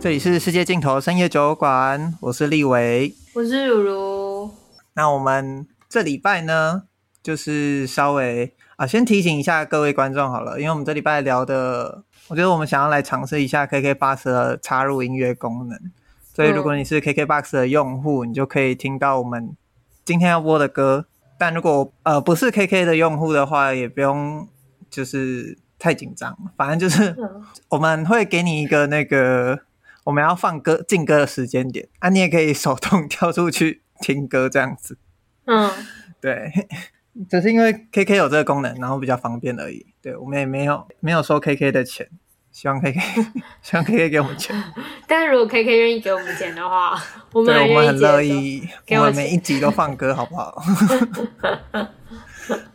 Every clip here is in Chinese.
这里是世界尽头深夜酒馆，我是立维，我是如如。那我们这礼拜呢，就是稍微啊，先提醒一下各位观众好了，因为我们这礼拜聊的，我觉得我们想要来尝试一下 KKBOX 的插入音乐功能。所以如果你是 KKBOX 的用户，你就可以听到我们今天要播的歌。但如果呃不是 KK 的用户的话，也不用就是太紧张，反正就是我们会给你一个那个我们要放歌进歌的时间点啊，你也可以手动跳出去听歌这样子。嗯，对，只是因为 KK 有这个功能，然后比较方便而已。对，我们也没有没有收 KK 的钱。希望 KK，希望 KK 给我们钱。但是如果 KK 愿意给我们钱的话，我们对我们很乐意。我们每一集都放歌，好不好？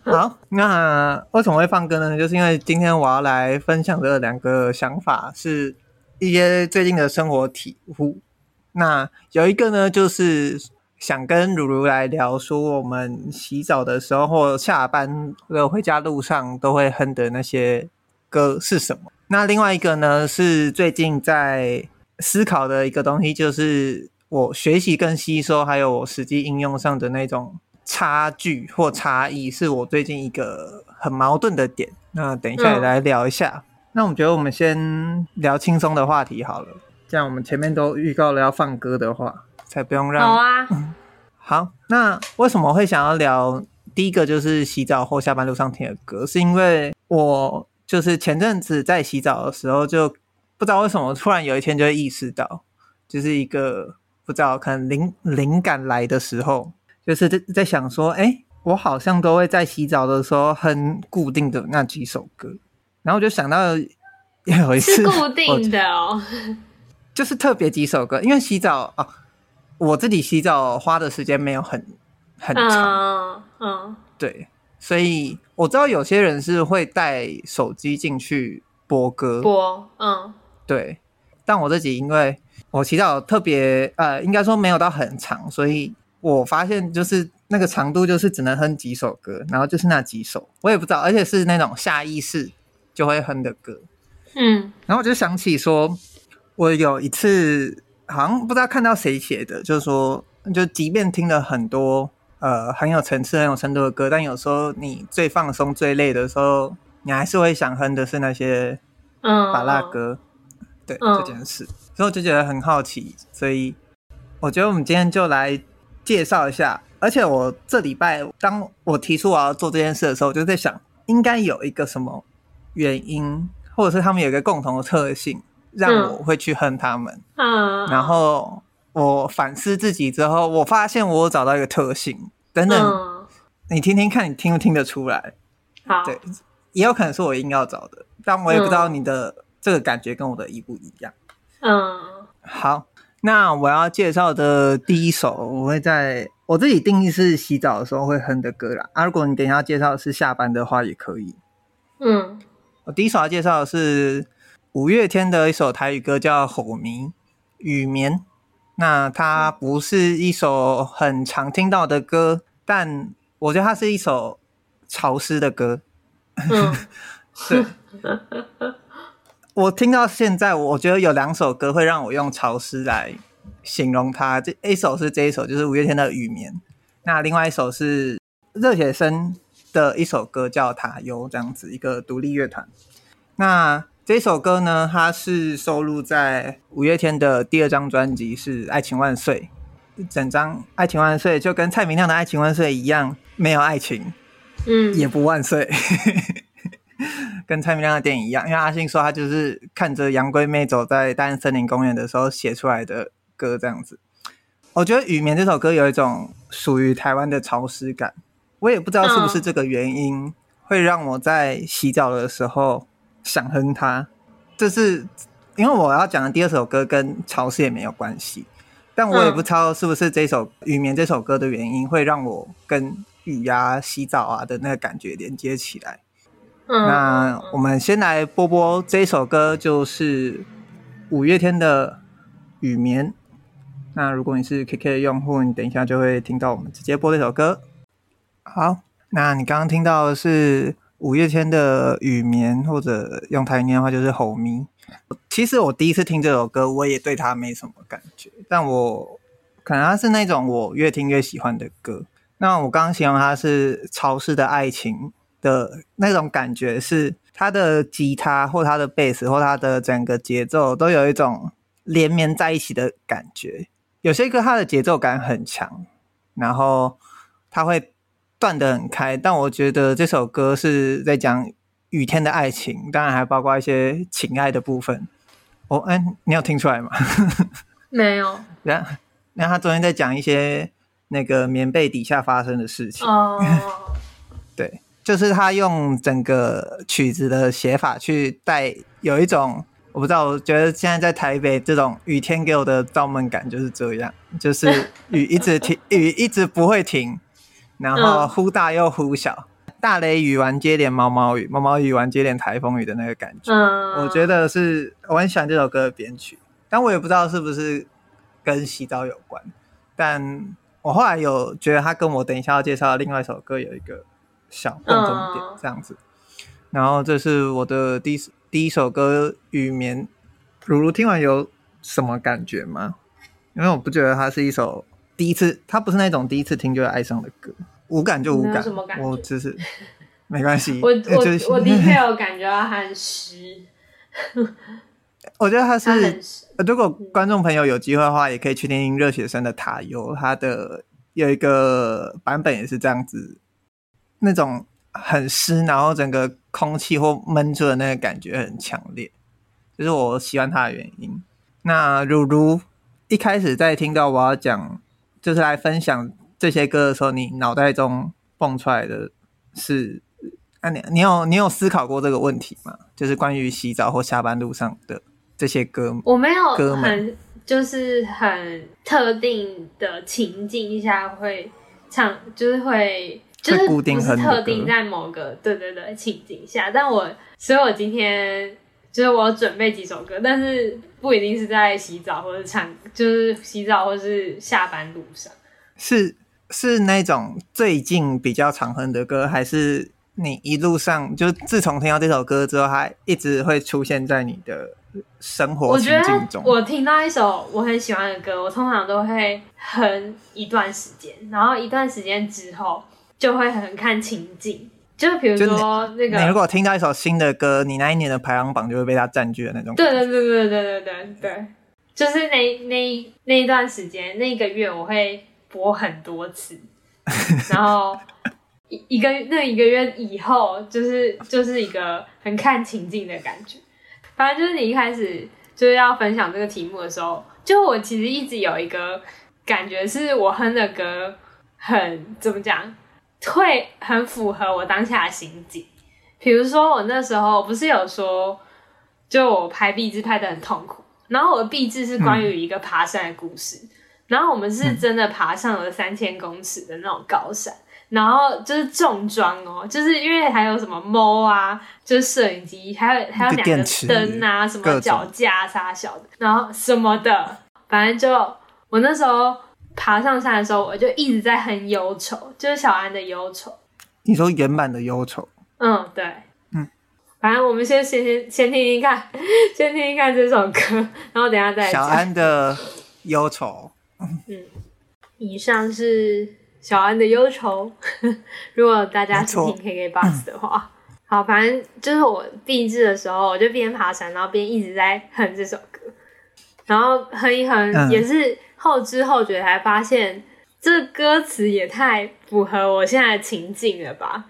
好，那为什么会放歌呢？就是因为今天我要来分享的两个想法，是一些最近的生活体悟。那有一个呢，就是想跟如如来聊说，我们洗澡的时候或下班的回家路上都会哼的那些歌是什么。那另外一个呢，是最近在思考的一个东西，就是我学习跟吸收，还有我实际应用上的那种差距或差异，是我最近一个很矛盾的点。那等一下也来聊一下。嗯、那我们觉得我们先聊轻松的话题好了，这样我们前面都预告了要放歌的话，才不用让。好啊。好，那为什么会想要聊？第一个就是洗澡后下班路上听的歌，是因为我。就是前阵子在洗澡的时候，就不知道为什么突然有一天就会意识到，就是一个不知道可能灵灵感来的时候，就是在在想说，哎、欸，我好像都会在洗澡的时候哼固定的那几首歌，然后我就想到有一次是固定的哦，就是特别几首歌，因为洗澡啊，我自己洗澡花的时间没有很很长，嗯，嗯对。所以我知道有些人是会带手机进去播歌，播，嗯，对。但我自己因为我洗澡特别，呃，应该说没有到很长，所以我发现就是那个长度就是只能哼几首歌，然后就是那几首，我也不知道，而且是那种下意识就会哼的歌，嗯。然后我就想起说，我有一次好像不知道看到谁写的，就是说，就即便听了很多。呃，很有层次、很有深度的歌，但有时候你最放松、最累的时候，你还是会想哼的是那些嗯法拉歌。嗯、对、嗯、这件事，所以我就觉得很好奇，所以我觉得我们今天就来介绍一下。而且我这礼拜当我提出我要做这件事的时候，我就在想，应该有一个什么原因，或者是他们有一个共同的特性，让我会去恨他们。嗯，然后。我反思自己之后，我发现我有找到一个特性，等等，嗯、你听听看，你听不听得出来？好，对，也有可能是我硬要找的，但我也不知道你的这个感觉跟我的一不一样。嗯，好，那我要介绍的第一首，我会在我自己定义是洗澡的时候会哼的歌啦。啊，如果你等一下介绍的是下班的话，也可以。嗯，我第一首要介绍的是五月天的一首台语歌，叫《虎迷雨眠》。那它不是一首很常听到的歌，但我觉得它是一首潮湿的歌。嗯，对。我听到现在，我觉得有两首歌会让我用潮湿来形容它。这一首是这一首，就是五月天的《雨眠》。那另外一首是热血生的一首歌，叫《塔悠》，这样子一个独立乐团。那这首歌呢，它是收录在五月天的第二张专辑，是《爱情万岁》。整张《爱情万岁》就跟蔡明亮的《爱情万岁》一样，没有爱情，嗯，也不万岁，跟蔡明亮的电影一样。因为阿信说他就是看着杨贵妹走在大安森林公园的时候写出来的歌，这样子。我觉得《雨眠》这首歌有一种属于台湾的潮湿感，我也不知道是不是这个原因，会让我在洗澡的时候。想哼它，这是因为我要讲的第二首歌跟潮湿也没有关系，但我也不知道是不是这首《雨眠》这首歌的原因会让我跟雨啊、洗澡啊的那个感觉连接起来。嗯，那我们先来播播这首歌，就是五月天的《雨眠》。那如果你是 KK 的用户，你等一下就会听到我们直接播这首歌。好，那你刚刚听到的是。五月天的《雨眠》，或者用台语念的话就是《吼咪》。其实我第一次听这首歌，我也对它没什么感觉，但我可能它是那种我越听越喜欢的歌。那我刚刚形容它是潮湿的爱情的那种感觉，是它的吉他或它的贝斯或它的整个节奏都有一种连绵在一起的感觉。有些歌它的节奏感很强，然后它会断得很开，但我觉得这首歌是在讲。雨天的爱情，当然还包括一些情爱的部分。哦，哎，你有听出来吗？没有。然后，然后他昨天在讲一些那个棉被底下发生的事情。哦。对，就是他用整个曲子的写法去带，有一种我不知道，我觉得现在在台北这种雨天给我的造梦感就是这样，就是雨一直停，雨一直不会停，然后忽大又忽小。大雷雨完接连毛毛雨，毛毛雨完接连台风雨的那个感觉，嗯，我觉得是我很喜欢这首歌的编曲，但我也不知道是不是跟洗澡有关，但我后来有觉得它跟我等一下要介绍的另外一首歌有一个小共同点，这样子。然后这是我的第一第一首歌《雨眠》，如如听完有什么感觉吗？因为我不觉得它是一首第一次，他不是那种第一次听就会爱上的歌。无感就无感，感我只是没关系。我我我的确有感觉到很湿。我觉得他是，他如果观众朋友有机会的话，也可以去听听热血生的《塔悠》，他的有一个版本也是这样子，那种很湿，然后整个空气或闷住的那个感觉很强烈，就是我喜欢他的原因。那如如一开始在听到我要讲，就是来分享。这些歌的时候，你脑袋中蹦出来的是，啊，你你有你有思考过这个问题吗？就是关于洗澡或下班路上的这些歌，我没有歌很就是很特定的情境下会唱，就是会就是不是特定在某个对对对情景下，但我所以我今天就是我准备几首歌，但是不一定是在洗澡或者唱，就是洗澡或是下班路上是。是那种最近比较常哼的歌，还是你一路上就自从听到这首歌之后，它一直会出现在你的生活情境中？我觉得我听到一首我很喜欢的歌，我通常都会哼一段时间，然后一段时间之后就会很看情境。就比如说那个，你如果听到一首新的歌，你那一年的排行榜就会被它占据的那种。对对对对对对对对，就是那那那一段时间，那一个月我会。播很多次，然后一一个那一个月以后，就是就是一个很看情境的感觉。反正就是你一开始就是要分享这个题目的时候，就我其实一直有一个感觉，是我哼的歌很怎么讲，会很符合我当下的心境。比如说我那时候不是有说，就我拍壁纸拍的很痛苦，然后我的壁纸是关于一个爬山的故事。嗯然后我们是真的爬上了三千公尺的那种高山，嗯、然后就是重装哦，就是因为还有什么猫啊，就是摄影机，还有还有两个灯啊，什么脚架啥小的，然后什么的，反正就我那时候爬上山的时候，我就一直在很忧愁，就是小安的忧愁。你说原版的忧愁？嗯，对，嗯，反正我们先先先先听听看，先听听看这首歌，然后等一下再。小安的忧愁。嗯，以上是小安的忧愁。如果大家是听 KKBOX 的话，好，反正就是我毕制的时候，我就边爬山，然后边一直在哼这首歌，然后哼一哼，嗯、也是后知后觉才发现，这歌词也太符合我现在的情境了吧？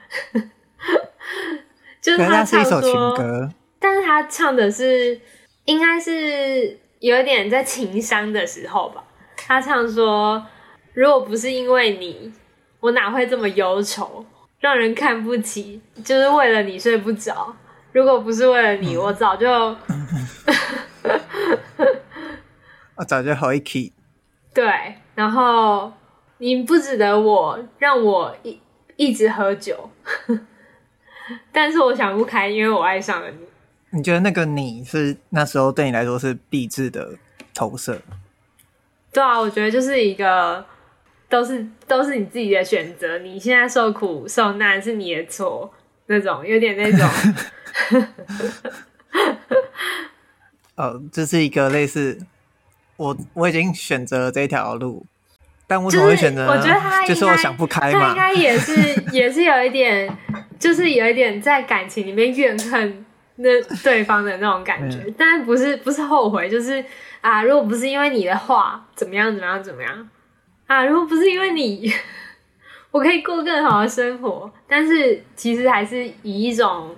就是他唱说，是但是他唱的是，应该是有点在情伤的时候吧。他唱说：“如果不是因为你，我哪会这么忧愁，让人看不起？就是为了你睡不着。如果不是为了你，我早就……我早就好一起。对，然后你不值得我，让我一一直喝酒。但是我想不开，因为我爱上了你。你觉得那个你是那时候对你来说是毕制的投射？”对啊，我觉得就是一个，都是都是你自己的选择。你现在受苦受难是你的错，那种，有点那种。哦，这是一个类似我我已经选择了这条路，但为什么会选择？我觉得他就是我想不开嘛。他应该也是 也是有一点，就是有一点在感情里面怨恨那对方的那种感觉，嗯、但是不是不是后悔，就是啊，如果不是因为你的话，怎么样怎么样怎么样啊？如果不是因为你，我可以过更好的生活。但是其实还是以一种。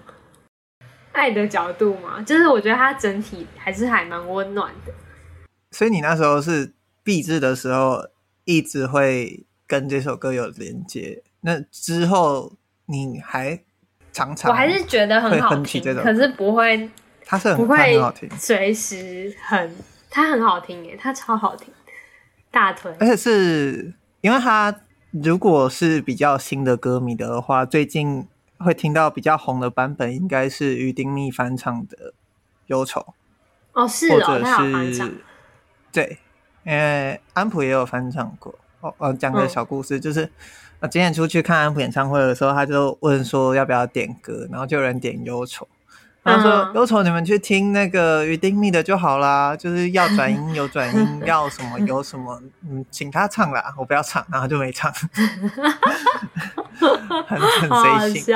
爱的角度嘛，就是我觉得他整体还是还蛮温暖的。所以你那时候是毕制的时候，一直会跟这首歌有连接。那之后你还常常，我还是觉得很好听，可是不会，它是很不会很好听，随时很，它很好听耶，它超好听，大腿。而且是因为它如果是比较新的歌迷的话，最近。会听到比较红的版本，应该是于丁密翻唱的《忧愁》哦，是哦，或者是对，因为安普也有翻唱过。哦，呃，讲个小故事，嗯、就是我今天出去看安普演唱会的时候，他就问说要不要点歌，然后就有人点《忧愁》。他说：“忧愁，你们去听那个于丁密的就好啦，就是要转音有转音，要什么有什么，嗯，请他唱啦，我不要唱，然后就没唱，很很随性。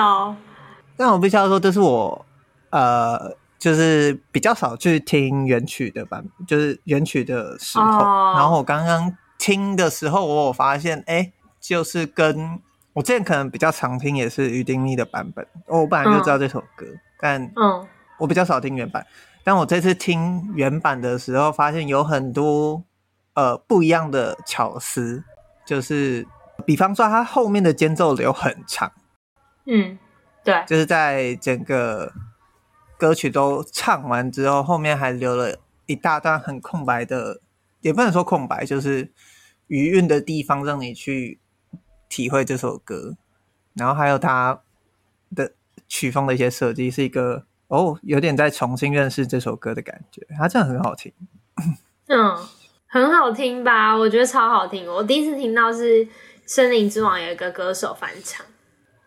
但我必须要说，这是我呃，就是比较少去听原曲的版，就是原曲的时候。Oh. 然后我刚刚听的时候，我有发现，哎、欸，就是跟我之前可能比较常听也是于丁密的版本，我本来就知道这首歌。Oh. 但嗯，我比较少听原版，嗯、但我这次听原版的时候，发现有很多呃不一样的巧思，就是比方说它后面的间奏流很长，嗯，对，就是在整个歌曲都唱完之后，后面还留了一大段很空白的，也不能说空白，就是余韵的地方，让你去体会这首歌，然后还有他的。曲风的一些设计是一个哦，有点在重新认识这首歌的感觉，它真的很好听。嗯，很好听吧？我觉得超好听。我第一次听到是《森林之王》有一个歌手翻唱。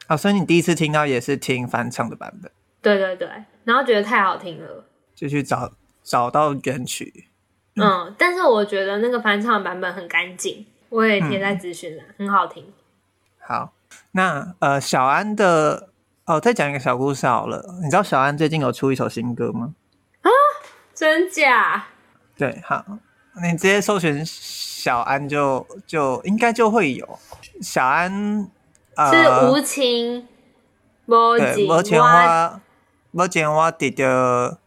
啊、哦，所以你第一次听到也是听翻唱的版本？对对对，然后觉得太好听了，就去找找到原曲。嗯，嗯，但是我觉得那个翻唱版本很干净，我也贴在资讯栏，嗯、很好听。好，那呃，小安的。哦，再讲一个小故事好了。你知道小安最近有出一首新歌吗？啊，真假？对，好，你直接搜寻小安就就应该就会有小安。呃、是无情，无情，无情我，无情我得到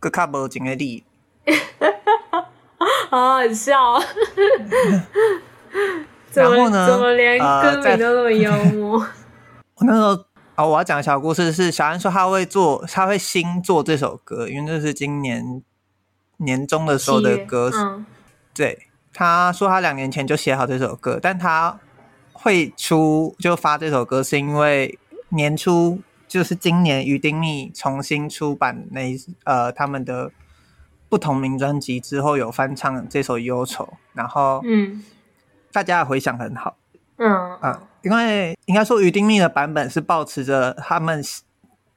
更卡无情的你。好好笑。然后呢？怎么连歌名都那么幽默？呃、我那时候。哦，我要讲的小故事是小安说他会做，他会新做这首歌，因为这是今年年中的时候的歌。嗯、对，他说他两年前就写好这首歌，但他会出就发这首歌，是因为年初就是今年于丁密重新出版那呃他们的不同名专辑之后有翻唱这首忧愁，然后嗯，大家的回响很好。嗯啊，因为应该说于丁密的版本是保持着他们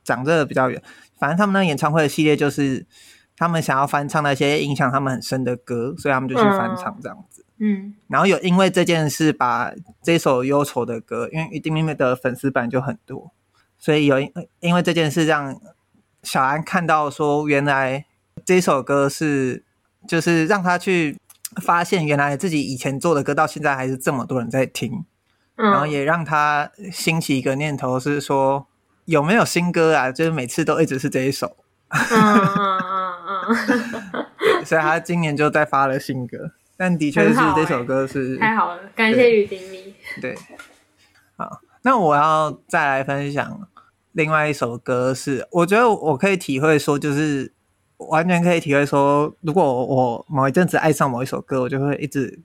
讲这个比较远，反正他们那个演唱会的系列就是他们想要翻唱那些影响他们很深的歌，所以他们就去翻唱这样子。嗯，然后有因为这件事把这首忧愁的歌，因为鱼丁糸的粉丝版就很多，所以有因因为这件事让小安看到说，原来这首歌是就是让他去。发现原来自己以前做的歌到现在还是这么多人在听，嗯、然后也让他兴起一个念头是说有没有新歌啊？就是每次都一直是这一首，嗯嗯嗯嗯，所以他今年就再发了新歌，但的确是这首歌是、欸、太好了，感谢雨丁糸。对，好，那我要再来分享另外一首歌是，是我觉得我可以体会说就是。完全可以体会说，如果我某一阵子爱上某一首歌，我就会一直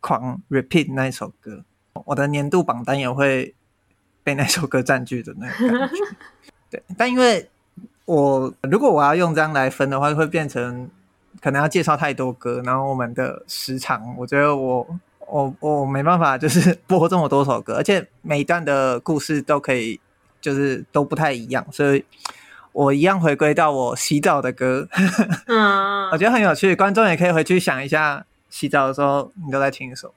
狂 repeat 那一首歌。我的年度榜单也会被那首歌占据的那个感觉。对，但因为我如果我要用这样来分的话，会变成可能要介绍太多歌，然后我们的时长，我觉得我我我没办法就是 播这么多首歌，而且每一段的故事都可以就是都不太一样，所以我一样回归到我洗澡的歌。嗯，我觉得很有趣，观众也可以回去想一下，洗澡的时候你都在听什么。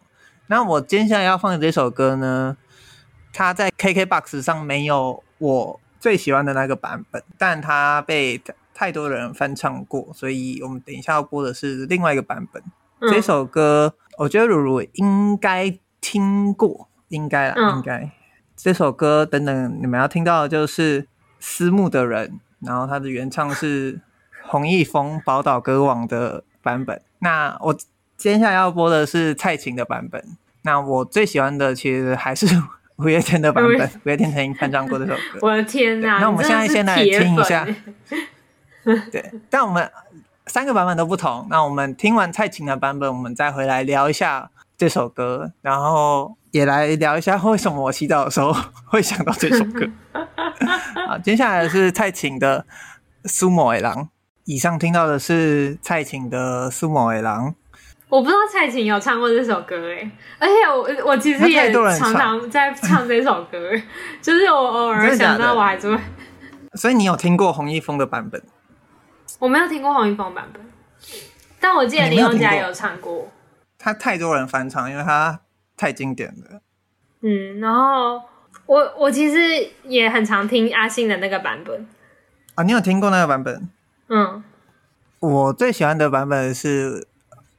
那我接下来要放的这首歌呢，它在 KKBOX 上没有我最喜欢的那个版本，但它被太多人翻唱过，所以我们等一下要播的是另外一个版本。嗯、这首歌我觉得如如应该听过，应该啦，嗯、应该。这首歌等等你们要听到的就是思慕的人，然后它的原唱是洪一峰宝岛歌王的版本。那我接下来要播的是蔡琴的版本。那我最喜欢的其实还是五月天的版本，五月天曾经翻唱过这首歌。我的天哪！那我们现在先来听一下。对，但我们三个版本都不同。那我们听完蔡琴的版本，我们再回来聊一下这首歌，然后。也来聊一下为什么我洗澡的时候会想到这首歌。好，接下来是蔡琴的《苏某的郎》。以上听到的是蔡琴的《苏某的郎》。我不知道蔡琴有唱过这首歌哎，而且我我其实也常常在唱这首歌，就是我偶尔想到我还是会。所以你有听过洪一峰的版本？我没有听过黄一峰版本，但我记得林宥嘉有唱过。他太多人翻唱，因为他。太经典了，嗯，然后我我其实也很常听阿信的那个版本啊，你有听过那个版本？嗯，我最喜欢的版本是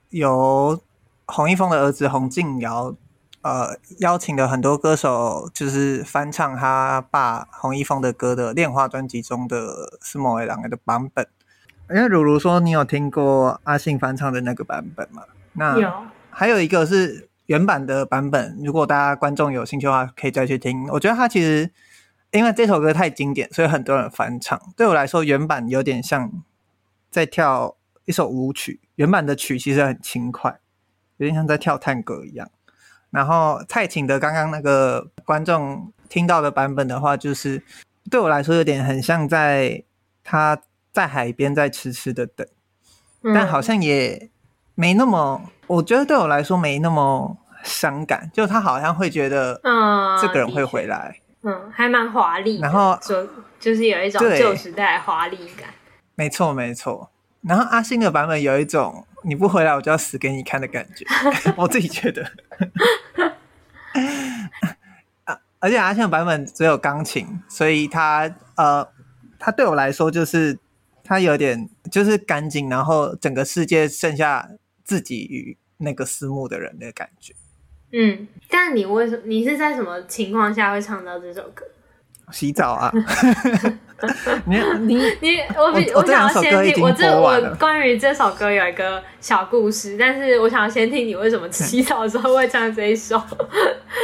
由洪一峰的儿子洪敬尧，呃，邀请了很多歌手，就是翻唱他爸洪一峰的歌的《恋花》专辑中的《思慕的郎》的版本。因为如如说你有听过阿信翻唱的那个版本吗？那有，还有一个是。原版的版本，如果大家观众有兴趣的话，可以再去听。我觉得它其实因为这首歌太经典，所以很多人翻唱。对我来说，原版有点像在跳一首舞曲。原版的曲其实很轻快，有点像在跳探戈一样。然后蔡琴的刚刚那个观众听到的版本的话，就是对我来说有点很像在他在海边在痴痴的等，但好像也没那么。我觉得对我来说没那么伤感，就他好像会觉得，嗯，这个人会回来，嗯，嗯，还蛮华丽，然后就就是有一种旧时代华丽感，没错没错。然后阿信的版本有一种你不回来我就要死给你看的感觉，我自己觉得，啊，而且阿信的版本只有钢琴，所以他呃，他对我来说就是他有点就是干净，然后整个世界剩下。自己与那个私募的人的感觉，嗯，但你为什么？你是在什么情况下会唱到这首歌？洗澡啊！你你你，我比我，我想要先听我这我关于这首歌有一个小故事，但是我想要先听你为什么洗澡的时候会唱这一首。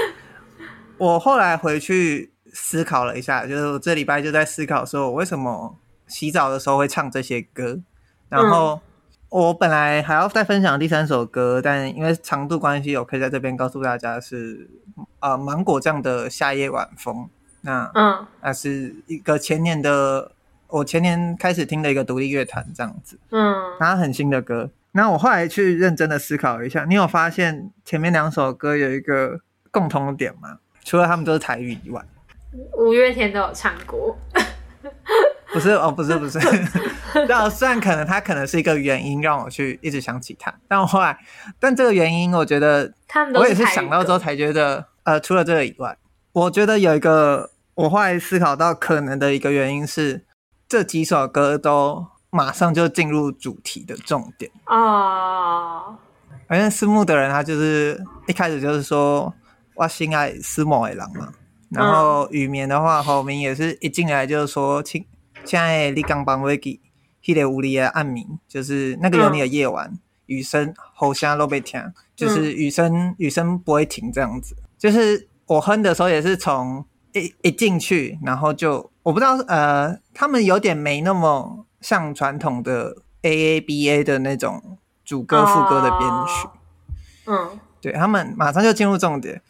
我后来回去思考了一下，就是我这礼拜就在思考说，我为什么洗澡的时候会唱这些歌，然后。嗯我本来还要再分享第三首歌，但因为长度关系，我可以在这边告诉大家是呃芒果酱的夏夜晚风。那嗯，那是一个前年的，我前年开始听的一个独立乐团这样子。嗯，它很新的歌。那我后来去认真的思考一下，你有发现前面两首歌有一个共同点吗？除了他们都是台语以外，五月天都有唱过。不是哦，不是不是，那虽然可能他可能是一个原因让我去一直想起他，但我后来，但这个原因我觉得，我也是想到之后才觉得，呃，除了这个以外，我觉得有一个我后来思考到可能的一个原因是，这几首歌都马上就进入主题的重点。啊，反正思慕的人他就是一开始就是说我心爱思慕的狼嘛，然后雨眠的话，侯明也是一进来就是说亲。现在你刚帮我记，迄个无里的暗暝，就是那个有你的夜晚，嗯、雨声好像都被听，就是雨声雨声不会停这样子。就是我哼的时候也是从一一进去，然后就我不知道呃，他们有点没那么像传统的 A A B A 的那种主歌副歌的编曲。哦、嗯，对他们马上就进入重点。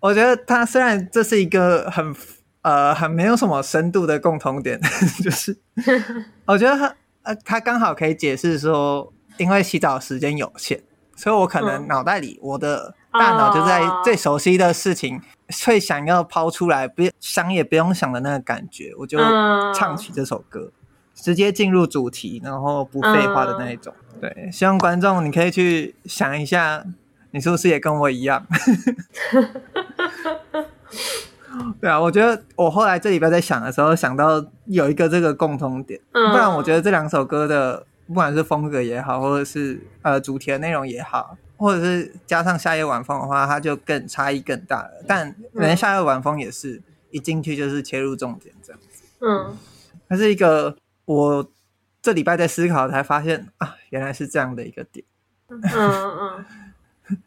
我觉得他虽然这是一个很。呃，很没有什么深度的共同点，就是我觉得他呃，他刚好可以解释说，因为洗澡时间有限，所以我可能脑袋里我的大脑就在最熟悉的事情，oh. 会想要抛出来，不想也不用想的那个感觉，我就唱起这首歌，oh. 直接进入主题，然后不废话的那一种。Oh. 对，希望观众你可以去想一下，你是不是也跟我一样？对啊，我觉得我后来这礼拜在想的时候，想到有一个这个共通点，不然我觉得这两首歌的不管是风格也好，或者是呃主题的内容也好。或者是加上夏夜晚风的话，它就更差异更大了。但连夏夜晚风也是一进去就是切入重点这样子。嗯，它是一个我这礼拜在思考才发现啊，原来是这样的一个点。嗯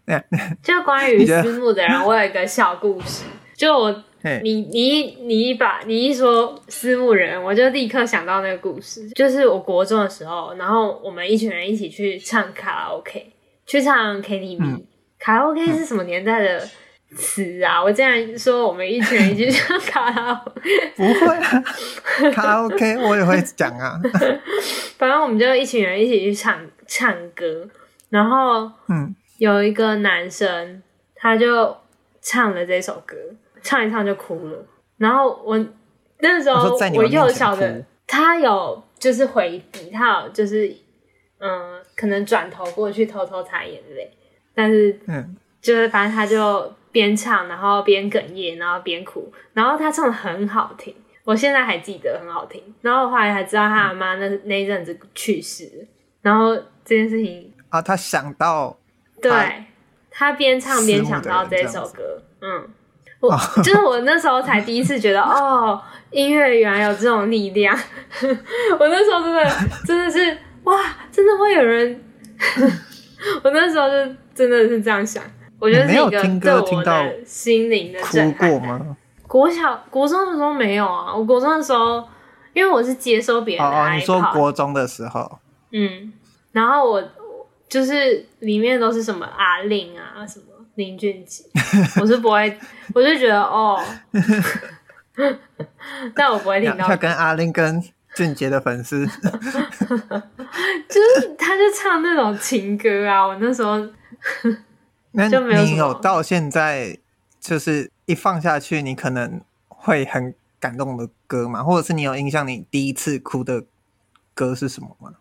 嗯。就关于私募的人，我有一个小故事。就我你你你一把你一说思慕人，我就立刻想到那个故事。就是我国中的时候，然后我们一群人一起去唱卡拉 OK。去唱 KTV，、嗯、卡拉 OK 是什么年代的词啊？嗯、我竟然说我们一群人一起唱卡拉 OK，不会啊，卡拉 OK 我也会讲啊。反正我们就一群人一起去唱唱歌，然后嗯，有一个男生他就唱了这首歌，唱一唱就哭了。然后我那时候我幼小的他有就是回避，他有就是。嗯，可能转头过去偷偷擦眼泪，但是，嗯，就是反正他就边唱，然后边哽咽，然后边哭，然后他唱的很好听，我现在还记得很好听。然后后来才知道他阿妈那那一阵子去世，然后这件事情啊，他想到，对，他边唱边想到这首歌，嗯，我 就是我那时候才第一次觉得，哦，音乐原来有这种力量，我那时候真的真的是。哇，真的会有人？我那时候就真的是这样想，我觉得是一个对我的心灵的震撼。哭过吗？国小、国中的时候没有啊。我国中的时候，因为我是接收别人的爱。哦，你说国中的时候？嗯，然后我就是里面都是什么阿令啊，什么林俊杰，我是不会，我就觉得哦，但我不会听到。他跟阿令跟。俊杰的粉丝，就是他就唱那种情歌啊，我那时候就没有。你有到现在就是一放下去，你可能会很感动的歌嘛？或者是你有印象，你第一次哭的歌是什么吗？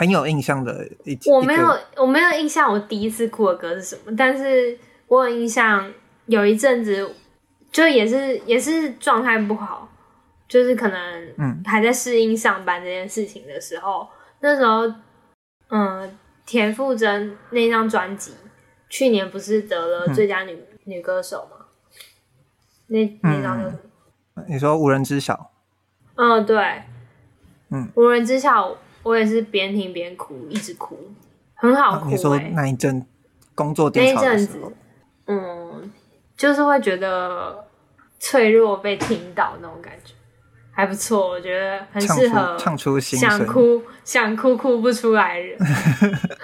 很有印象的一，我没有，我没有印象，我第一次哭的歌是什么？但是我有印象，有一阵子就也是也是状态不好。就是可能嗯还在适应上班这件事情的时候，嗯、那时候，嗯，田馥甄那张专辑去年不是得了最佳女、嗯、女歌手吗？那那张叫什么？你说无人知晓？嗯，对，嗯，无人知晓，我也是边听边哭，一直哭，很好哭、欸。你说那一阵工作那一阵子，嗯，就是会觉得脆弱被听到那种感觉。还不错，我觉得很适合唱出心想哭想哭哭不出来人。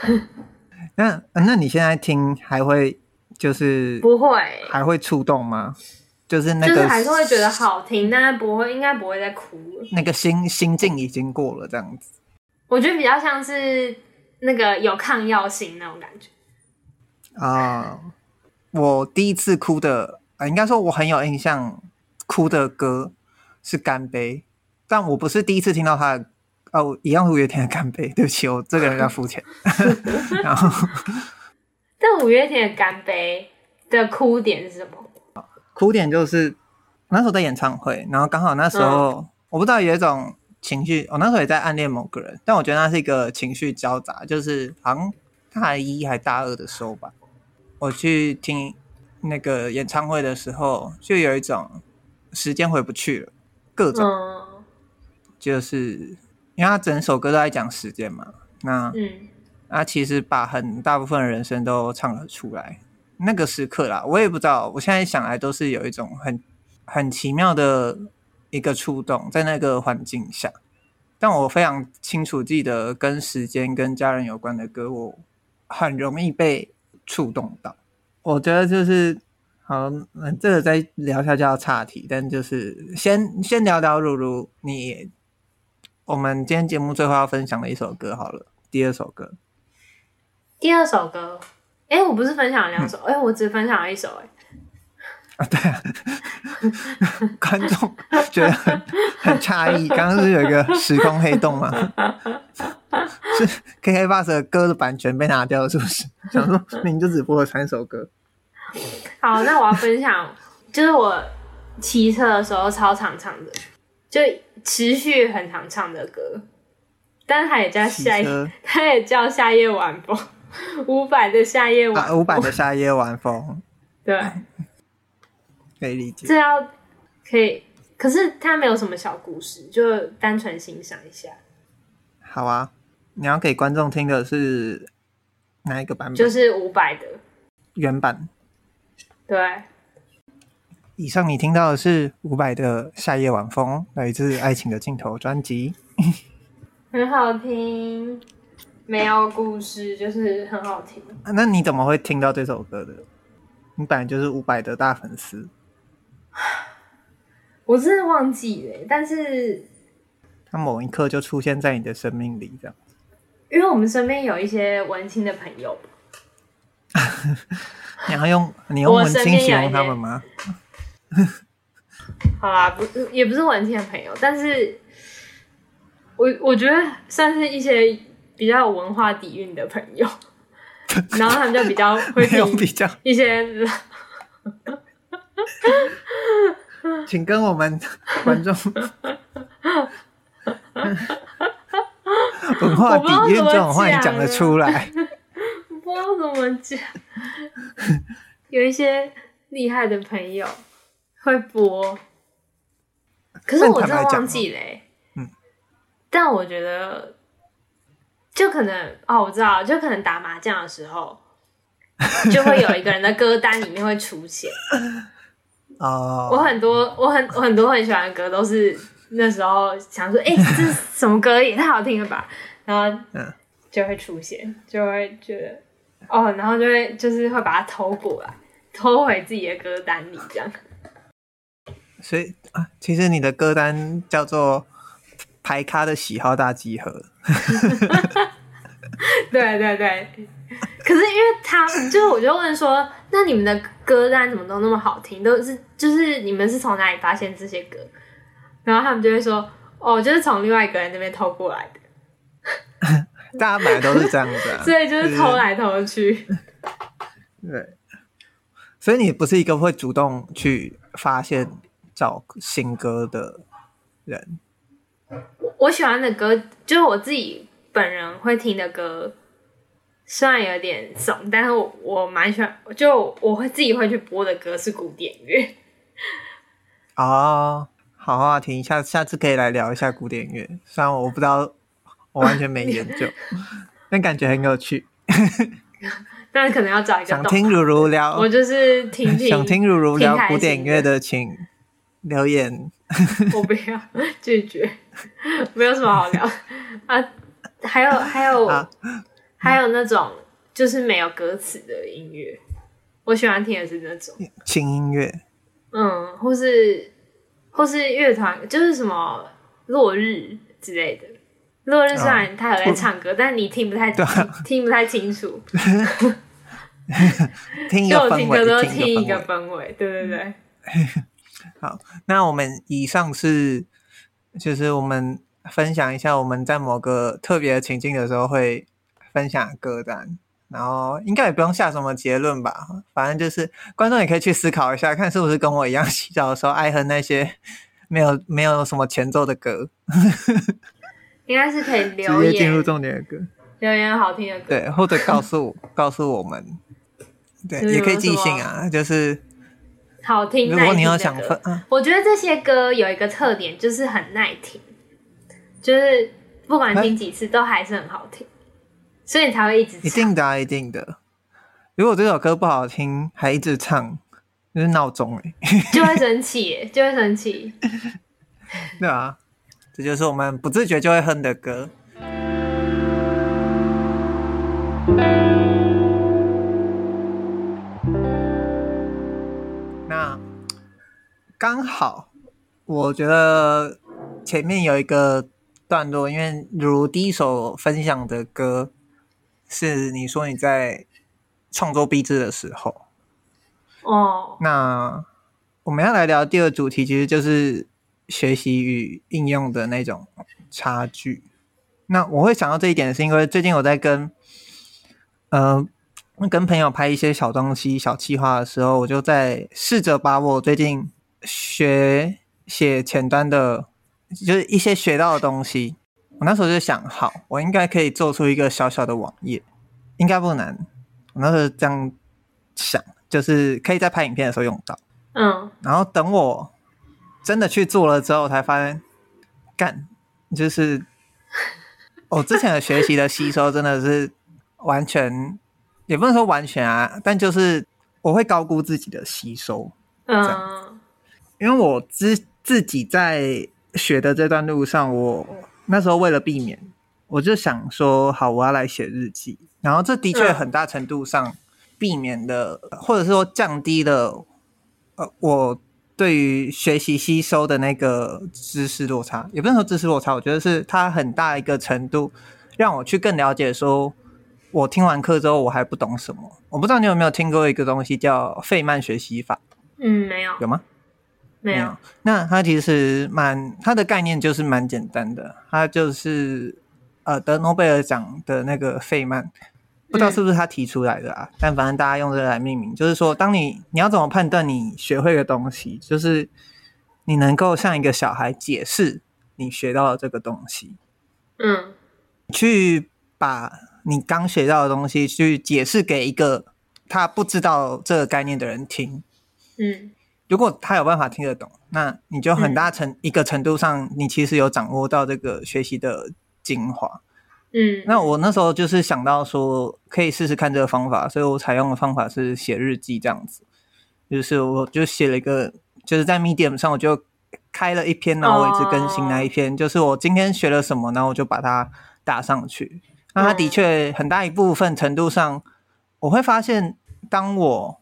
那那你现在听还会就是 不会还会触动吗？就是那个就是还是会觉得好听，但是不会应该不会再哭了。那个心心境已经过了这样子。我觉得比较像是那个有抗药性那种感觉啊。我第一次哭的啊，应该说我很有印象哭的歌。是干杯，但我不是第一次听到他的哦，一样五月天的干杯。对不起，我这个人要肤浅。然后，但五月天的干杯的哭点是什么？哭点就是那时候在演唱会，然后刚好那时候、嗯、我不知道有一种情绪，我那时候也在暗恋某个人，但我觉得那是一个情绪交杂，就是好像大一还大二的时候吧，我去听那个演唱会的时候，就有一种时间回不去了。各种，嗯、就是因为他整首歌都在讲时间嘛，那嗯，他其实把很大部分的人生都唱了出来。那个时刻啦，我也不知道，我现在想来都是有一种很很奇妙的一个触动，在那个环境下。但我非常清楚记得跟时间、跟家人有关的歌，我很容易被触动到。我觉得就是。好，那这个再聊一下就要岔题，但就是先先聊聊如如你，我们今天节目最后要分享的一首歌好了，第二首歌，第二首歌，哎、欸，我不是分享了两首，哎、我只分享了一首、欸，哎。啊，对啊，观众觉得很很诧异，刚刚是有一个时空黑洞吗？是 KK Bus 的歌的版权被拿掉了，是不是？想说你就只播了三首歌。好，那我要分享，就是我骑车的时候超常唱的，就持续很常唱的歌，但也叫夏夜，它也叫夏夜晚风，五百的夏夜晚风，伍佰的夏夜晚风，对。可以理解，这要可以，可是它没有什么小故事，就单纯欣赏一下。好啊，你要给观众听的是哪一个版本？就是五百的原版。对。以上你听到的是伍佰的《夏夜晚风》，来自《爱情的尽头》专辑。很好听，没有故事，就是很好听。那你怎么会听到这首歌的？你本来就是伍佰的大粉丝。我真的忘记了，但是他某一刻就出现在你的生命里，这样。因为我们身边有一些文青的朋友，你要用你用文青形容他们吗？好啦，不，也不是文青的朋友，但是我我觉得算是一些比较有文化底蕴的朋友，然后他们就比较会听比较一些。请跟我们 观众文化底蕴这种话你讲得出来？不知道怎么讲。有一些厉害的朋友会播，可是我真的忘记了、欸。嗯，但我觉得就可能哦，我知道，就可能打麻将的时候，就会有一个人的歌单里面会出现。哦、oh.，我很多我很我很多很喜欢的歌都是那时候想说，哎、欸，这是什么歌也太好听了吧，然后就会出现，就会觉得哦，然后就会就是会把它偷过来，偷回自己的歌单里这样。所以啊，其实你的歌单叫做排咖的喜好大集合。对 对对。可是因为他，就是我就问说，那你们的歌单怎么都那么好听？都是就是你们是从哪里发现这些歌？然后他们就会说，哦，就是从另外一个人那边偷过来的。大家本来都是这样子啊，所以就是偷来偷去。对，所以你不是一个会主动去发现找新歌的人。我喜欢的歌，就是我自己本人会听的歌。虽然有点怂，但是我我蛮喜欢，就我会自己会去播的歌是古典乐。哦，好好听，下下次可以来聊一下古典乐。虽然我不知道，我完全没研究，但感觉很有趣。但可能要找一个想听如如聊，我就是听听。想听如如聊古典乐的，请留言。我不要拒绝，没有什么好聊啊。还有还有。啊还有那种就是没有歌词的音乐，我喜欢听的是那种轻音乐，嗯，或是或是乐团，就是什么落日之类的。落日虽然他有在唱歌，哦、但你听不太听，听不太清楚。听一个氛围，听歌都听一个氛围，对对对。好，那我们以上是就是我们分享一下我们在某个特别的情境的时候会。分享歌单，然后应该也不用下什么结论吧，反正就是观众也可以去思考一下，看是不是跟我一样洗澡的时候爱哼那些 没有没有什么前奏的歌。应该是可以留言，直接进入重点的歌，留言好听的歌，对，或者告诉告诉我们，对，也可以寄信啊，就是好听。如果你要想分，我觉得这些歌有一个特点，就是很耐听，就是不管听几次都还是很好听。所以你才会一直唱。一定的啊，一定的。如果这首歌不好听，还一直唱，就是闹钟 哎，就会生气，就会生气。对啊，这就是我们不自觉就会哼的歌。那刚好，我觉得前面有一个段落，因为如第一首分享的歌。是你说你在创作壁纸的时候。哦，那我们要来聊第二主题，其实就是学习与应用的那种差距。那我会想到这一点，是因为最近我在跟呃跟朋友拍一些小东西、小计划的时候，我就在试着把我最近学写前端的，就是一些学到的东西。我那时候就想，好，我应该可以做出一个小小的网页，应该不难。我那时候这样想。就是可以在拍影片的时候用到，嗯，然后等我真的去做了之后，才发现，干，就是我之前的学习的吸收真的是完全，也不能说完全啊，但就是我会高估自己的吸收，嗯，因为我自自己在学的这段路上，我那时候为了避免，我就想说，好，我要来写日记，然后这的确很大程度上。嗯避免了，或者是说降低了，呃，我对于学习吸收的那个知识落差，也不能说知识落差，我觉得是它很大一个程度让我去更了解，说我听完课之后我还不懂什么。我不知道你有没有听过一个东西叫费曼学习法？嗯，没有。有吗？没有。那它其实蛮，它的概念就是蛮简单的，它就是呃得诺贝尔奖的那个费曼。不知道是不是他提出来的啊？嗯、但反正大家用这个来命名，就是说，当你你要怎么判断你学会的东西，就是你能够向一个小孩解释你学到的这个东西，嗯，去把你刚学到的东西去解释给一个他不知道这个概念的人听，嗯，如果他有办法听得懂，那你就很大程一个程度上，你其实有掌握到这个学习的精华。嗯，那我那时候就是想到说可以试试看这个方法，所以我采用的方法是写日记这样子，就是我就写了一个，就是在 Medium 上我就开了一篇，然后我一直更新那一篇，就是我今天学了什么，然后我就把它打上去。那它的确很大一部分程度上，我会发现，当我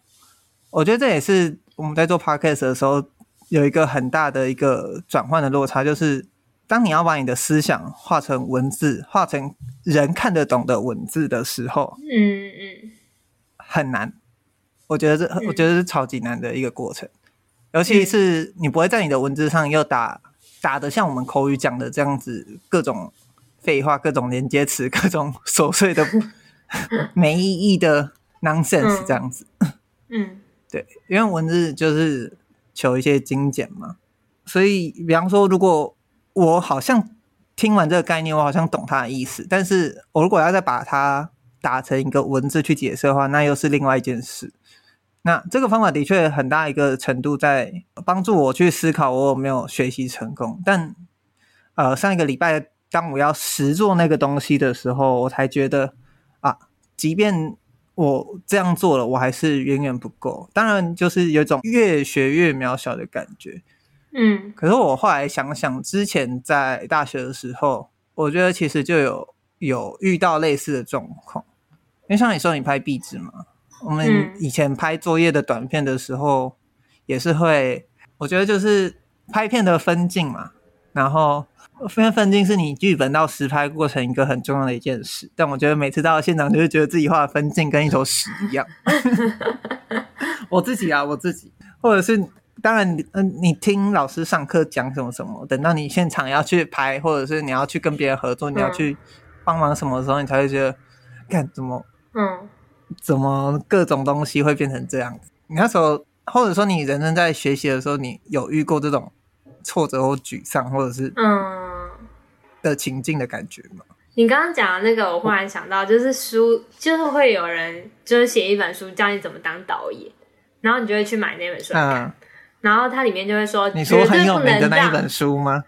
我觉得这也是我们在做 Podcast 的时候有一个很大的一个转换的落差，就是。当你要把你的思想化成文字，化成人看得懂的文字的时候，嗯嗯，很难。我觉得这，我觉得是超级难的一个过程。尤其是你不会在你的文字上又打打的像我们口语讲的这样子，各种废话、各种连接词、各种琐碎的 没意义的 nonsense 这样子。嗯，对，因为文字就是求一些精简嘛。所以，比方说，如果我好像听完这个概念，我好像懂它的意思。但是我如果要再把它打成一个文字去解释的话，那又是另外一件事。那这个方法的确很大一个程度在帮助我去思考我有没有学习成功。但呃，上一个礼拜当我要实做那个东西的时候，我才觉得啊，即便我这样做了，我还是远远不够。当然，就是有一种越学越渺小的感觉。嗯，可是我后来想想，之前在大学的时候，我觉得其实就有有遇到类似的状况。因为像你说你拍壁纸嘛，我们以前拍作业的短片的时候，也是会，我觉得就是拍片的分镜嘛，然后分分镜是你剧本到实拍过程一个很重要的一件事。但我觉得每次到现场，就会觉得自己画的分镜跟一坨屎一样。我自己啊，我自己，或者是。当然，嗯、呃，你听老师上课讲什么什么，等到你现场要去拍，或者是你要去跟别人合作，你要去帮忙什么的时候，你才会觉得，看怎么，嗯，怎么各种东西会变成这样子？你那时候，或者说你人生在学习的时候，你有遇过这种挫折或沮丧，或者是嗯的情境的感觉吗？你刚刚讲的那个，我忽然想到，就是书，就是会有人就是写一本书教你怎么当导演，然后你就会去买那本书看。嗯然后它里面就会说，你说很有名的那一本书吗？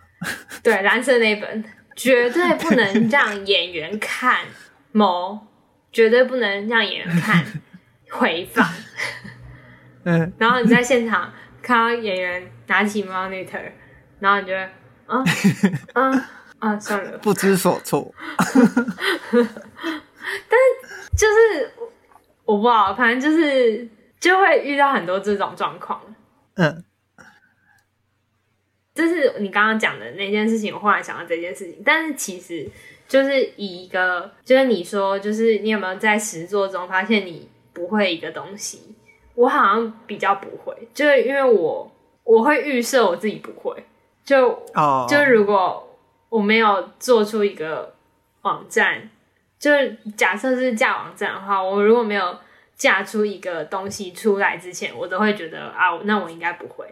对，蓝色那本，绝对不能让演员看某，绝对不能让演员看 回放。嗯，然后你在现场看到演员拿起 monitor，然后你就会，啊 啊啊，算了，不知所措。但是就是我不知道，反正就是就会遇到很多这种状况。嗯，就是你刚刚讲的那件事情，我忽然想到这件事情，但是其实就是以一个，就是你说，就是你有没有在实作中发现你不会一个东西，我好像比较不会，就是因为我我会预设我自己不会，就哦，oh. 就如果我没有做出一个网站，就是假设是架网站的话，我如果没有架出一个东西出来之前，我都会觉得啊，那我应该不会。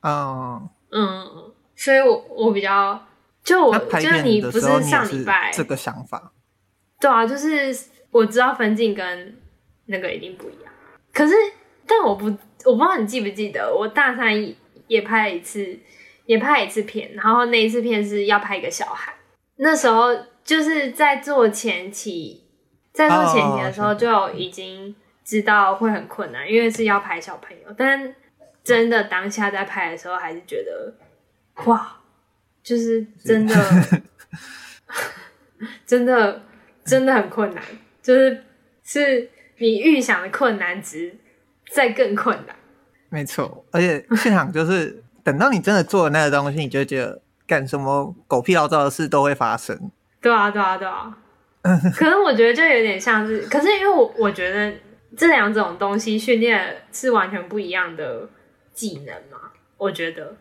哦，oh. 嗯，所以我我比较就我就是你不是上礼拜这个想法，对啊，就是我知道分镜跟那个一定不一样，可是但我不我不知道你记不记得，我大三也拍了一次，也拍一次片，然后那一次片是要拍一个小孩，那时候就是在做前期，在做前期的时候就已经知道会很困难，因为是要拍小朋友，但。真的当下在拍的时候，还是觉得哇，就是 真的，真的真的很困难，就是是你预想的困难值再更困难。没错，而且现场就是等到你真的做了那个东西，你就觉得干什么狗屁老灶的事都会发生。对啊，对啊，对啊。可能我觉得就有点像是，可是因为我我觉得这两种东西训练是完全不一样的。技能嘛，我觉得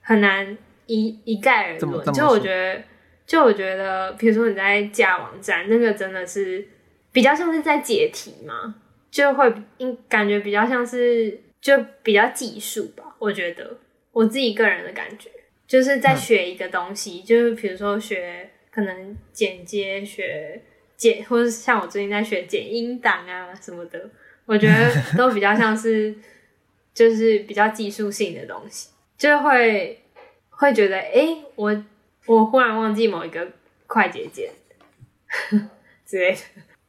很难一一概而论。就我觉得，就我觉得，比如说你在架网站，那个真的是比较像是在解题嘛，就会应感觉比较像是就比较技术吧。我觉得我自己个人的感觉，就是在学一个东西，嗯、就是比如说学可能剪接、学剪，或者像我最近在学剪音档啊什么的，我觉得都比较像是。就是比较技术性的东西，就会会觉得，哎、欸，我我忽然忘记某一个快捷键之类的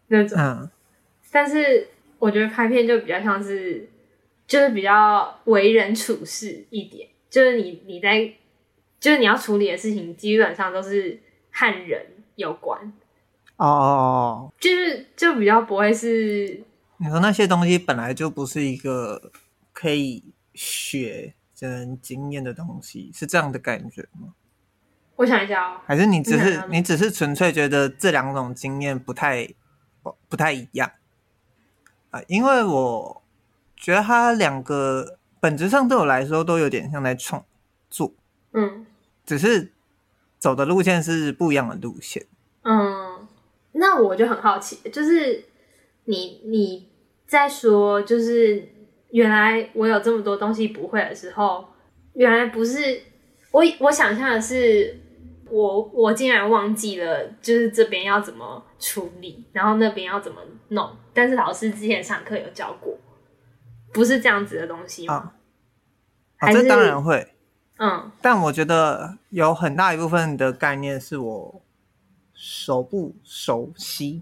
那种。嗯、但是我觉得拍片就比较像是，就是比较为人处事一点，就是你你在，就是你要处理的事情基本上都是和人有关。哦哦哦，就是就比较不会是。你说那些东西本来就不是一个。可以学真经验的东西是这样的感觉吗？我想一下哦，还是你只是你只是纯粹觉得这两种经验不太不太一样啊？因为我觉得它两个本质上对我来说都有点像在创作，嗯，只是走的路线是不一样的路线。嗯，那我就很好奇，就是你你在说就是。原来我有这么多东西不会的时候，原来不是我我想象的是我我竟然忘记了，就是这边要怎么处理，然后那边要怎么弄。但是老师之前上课有教过，不是这样子的东西吗？啊，啊，这当然会，嗯，但我觉得有很大一部分的概念是我熟不熟悉，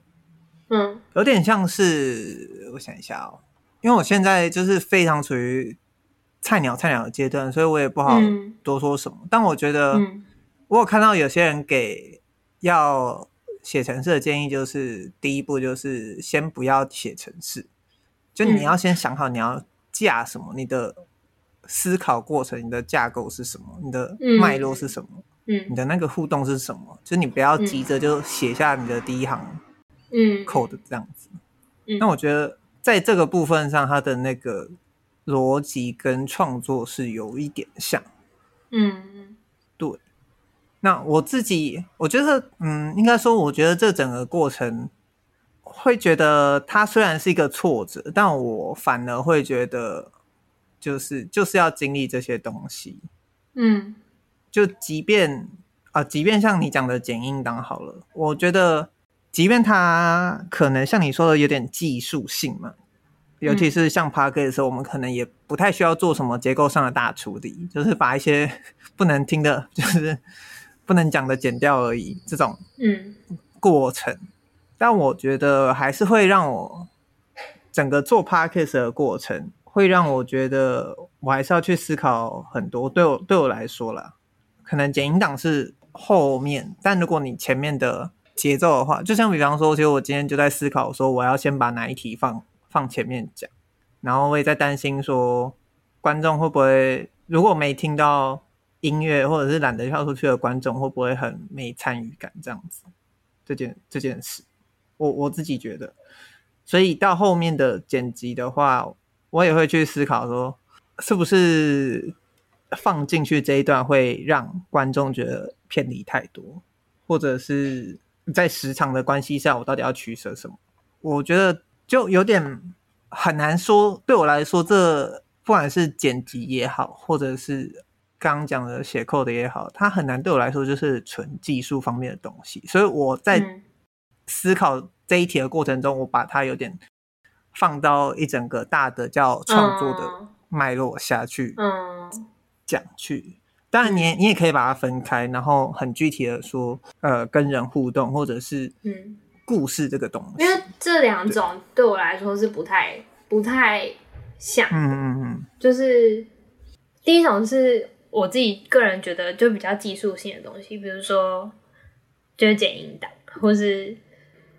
嗯，有点像是我想一下哦。因为我现在就是非常处于菜鸟菜鸟的阶段，所以我也不好多说什么。嗯、但我觉得，我有看到有些人给要写程式的建议，就是第一步就是先不要写程式，就你要先想好你要架什么，你的思考过程、你的架构是什么，你的脉络是什么，嗯，你的那个互动是什么，就你不要急着就写下你的第一行嗯 code 这样子。那我觉得。在这个部分上，它的那个逻辑跟创作是有一点像，嗯，对。那我自己，我觉得，嗯，应该说，我觉得这整个过程会觉得它虽然是一个挫折，但我反而会觉得，就是就是要经历这些东西，嗯，就即便啊，即便像你讲的剪音档好了，我觉得。即便它可能像你说的有点技术性嘛，尤其是像 Podcast 的时候，我们可能也不太需要做什么结构上的大处理，就是把一些不能听的，就是不能讲的剪掉而已。这种嗯过程，嗯、但我觉得还是会让我整个做 Podcast 的过程，会让我觉得我还是要去思考很多。对我对我来说啦，可能剪音档是后面，但如果你前面的。节奏的话，就像比方说，其实我今天就在思考说，我要先把哪一题放放前面讲，然后我也在担心说，观众会不会如果没听到音乐，或者是懒得跳出去的观众，会不会很没参与感这样子？这件这件事，我我自己觉得，所以到后面的剪辑的话，我也会去思考说，是不是放进去这一段会让观众觉得偏离太多，或者是在时长的关系下，我到底要取舍什么？我觉得就有点很难说。对我来说，这不管是剪辑也好，或者是刚刚讲的写扣的也好，它很难对我来说就是纯技术方面的东西。所以我在思考这一题的过程中，我把它有点放到一整个大的叫创作的脉络下去讲去。当然，你你也可以把它分开，然后很具体的说，呃，跟人互动，或者是嗯。故事这个东西，因为这两种对我来说是不太不太像。嗯嗯嗯，就是第一种是我自己个人觉得就比较技术性的东西，比如说就是剪音档，或是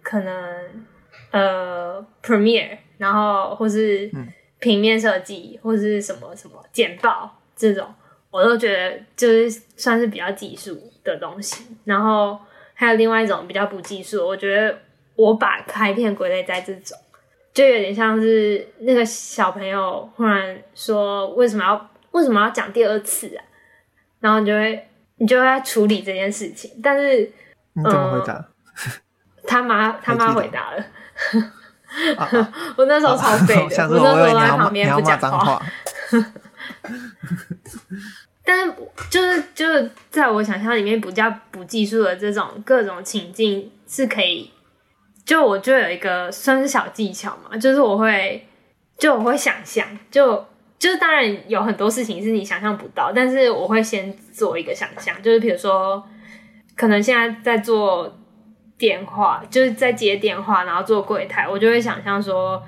可能呃 Premiere，然后或是平面设计，或是什么什么简报这种，我都觉得就是算是比较技术的东西，然后。还有另外一种比较不技术，我觉得我把拍片归类在这种，就有点像是那个小朋友忽然说为什么要为什么要讲第二次啊？然后你就会你就会在处理这件事情，但是你怎么回答？嗯、他妈他妈回答了，我那时候超废的，我，我那时候在旁边不讲话。但是就是就是在我想象里面，不教不技术的这种各种情境是可以，就我就有一个算是小技巧嘛，就是我会就我会想象，就就是当然有很多事情是你想象不到，但是我会先做一个想象，就是比如说可能现在在做电话，就是在接电话，然后做柜台，我就会想象说，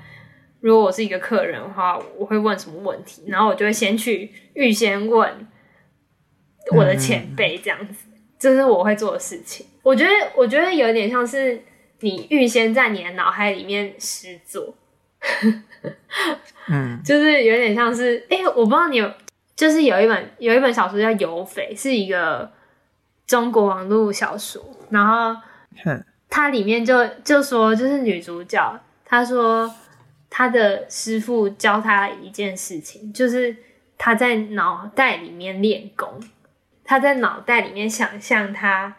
如果我是一个客人的话，我会问什么问题，然后我就会先去预先问。我的前辈这样子，这是我会做的事情。我觉得，我觉得有点像是你预先在你的脑海里面实作，嗯，就是有点像是，哎、欸，我不知道你有，就是有一本有一本小说叫《游匪》，是一个中国网络小说，然后它里面就就说，就是女主角她说她的师傅教她一件事情，就是她在脑袋里面练功。她在脑袋里面想象她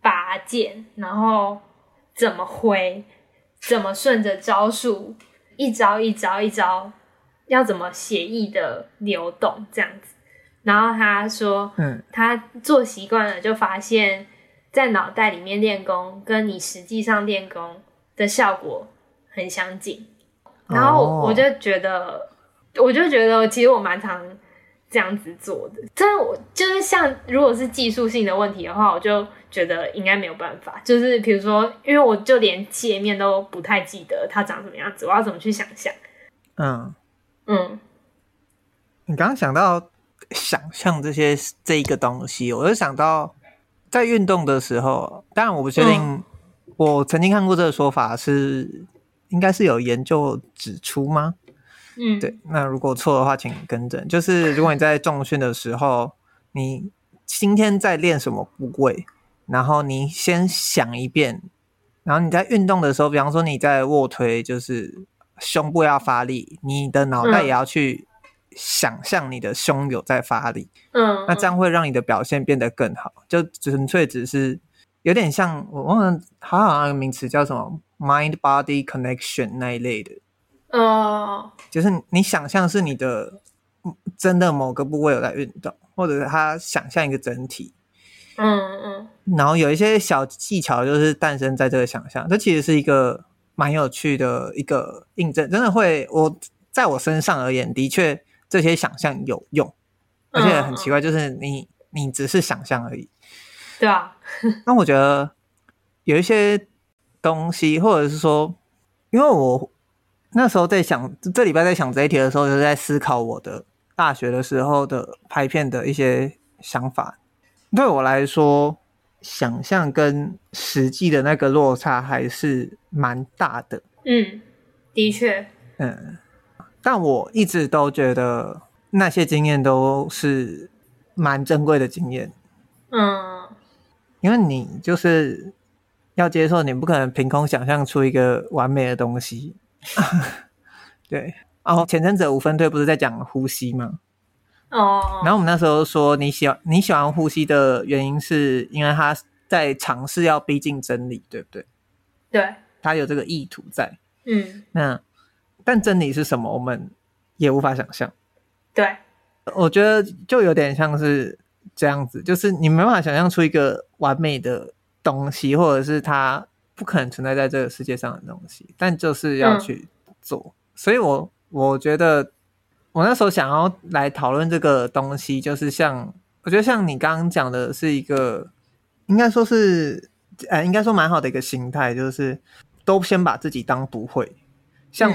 拔剑，然后怎么挥，怎么顺着招数，一招一招一招，要怎么写意的流动这样子。然后他说，嗯，他做习惯了，就发现，在脑袋里面练功，跟你实际上练功的效果很相近。然后我就觉得，我就觉得，其实我蛮常。这样子做的，但我就是像，如果是技术性的问题的话，我就觉得应该没有办法。就是比如说，因为我就连界面都不太记得它长什么样子，我要怎么去想象？嗯嗯，你刚刚想到想象这些这一个东西，我就想到在运动的时候，当然我不确定，嗯、我曾经看过这个说法是，应该是有研究指出吗？嗯，对。那如果错的话，请更正。就是如果你在重训的时候，你今天在练什么部位，然后你先想一遍，然后你在运动的时候，比方说你在卧推，就是胸部要发力，你的脑袋也要去想象你的胸有在发力。嗯，那这样会让你的表现变得更好。就纯粹只是有点像我忘了，好像那个名词叫什么 mind body connection 那一类的。哦，就是你想象是你的真的某个部位有在运动，或者是他想象一个整体，嗯嗯，然后有一些小技巧就是诞生在这个想象，这其实是一个蛮有趣的一个印证，真的会我在我身上而言，的确这些想象有用，而且很奇怪，就是你你只是想象而已，对啊，那我觉得有一些东西，或者是说，因为我。那时候在想，这礼拜在想这一题的时候，就在思考我的大学的时候的拍片的一些想法。对我来说，想象跟实际的那个落差还是蛮大的。嗯，的确。嗯，但我一直都觉得那些经验都是蛮珍贵的经验。嗯，因为你就是要接受，你不可能凭空想象出一个完美的东西。对，哦，前阵子五分队不是在讲呼吸吗？哦，然后我们那时候说你喜欢你喜欢呼吸的原因，是因为他在尝试要逼近真理，对不对？对，他有这个意图在。嗯，那但真理是什么，我们也无法想象。对，我觉得就有点像是这样子，就是你没办法想象出一个完美的东西，或者是它不可能存在在这个世界上的东西，但就是要去做。嗯、所以我我觉得。我那时候想要来讨论这个东西，就是像我觉得像你刚刚讲的，是一个应该说是，呃，应该说蛮好的一个心态，就是都先把自己当不会。像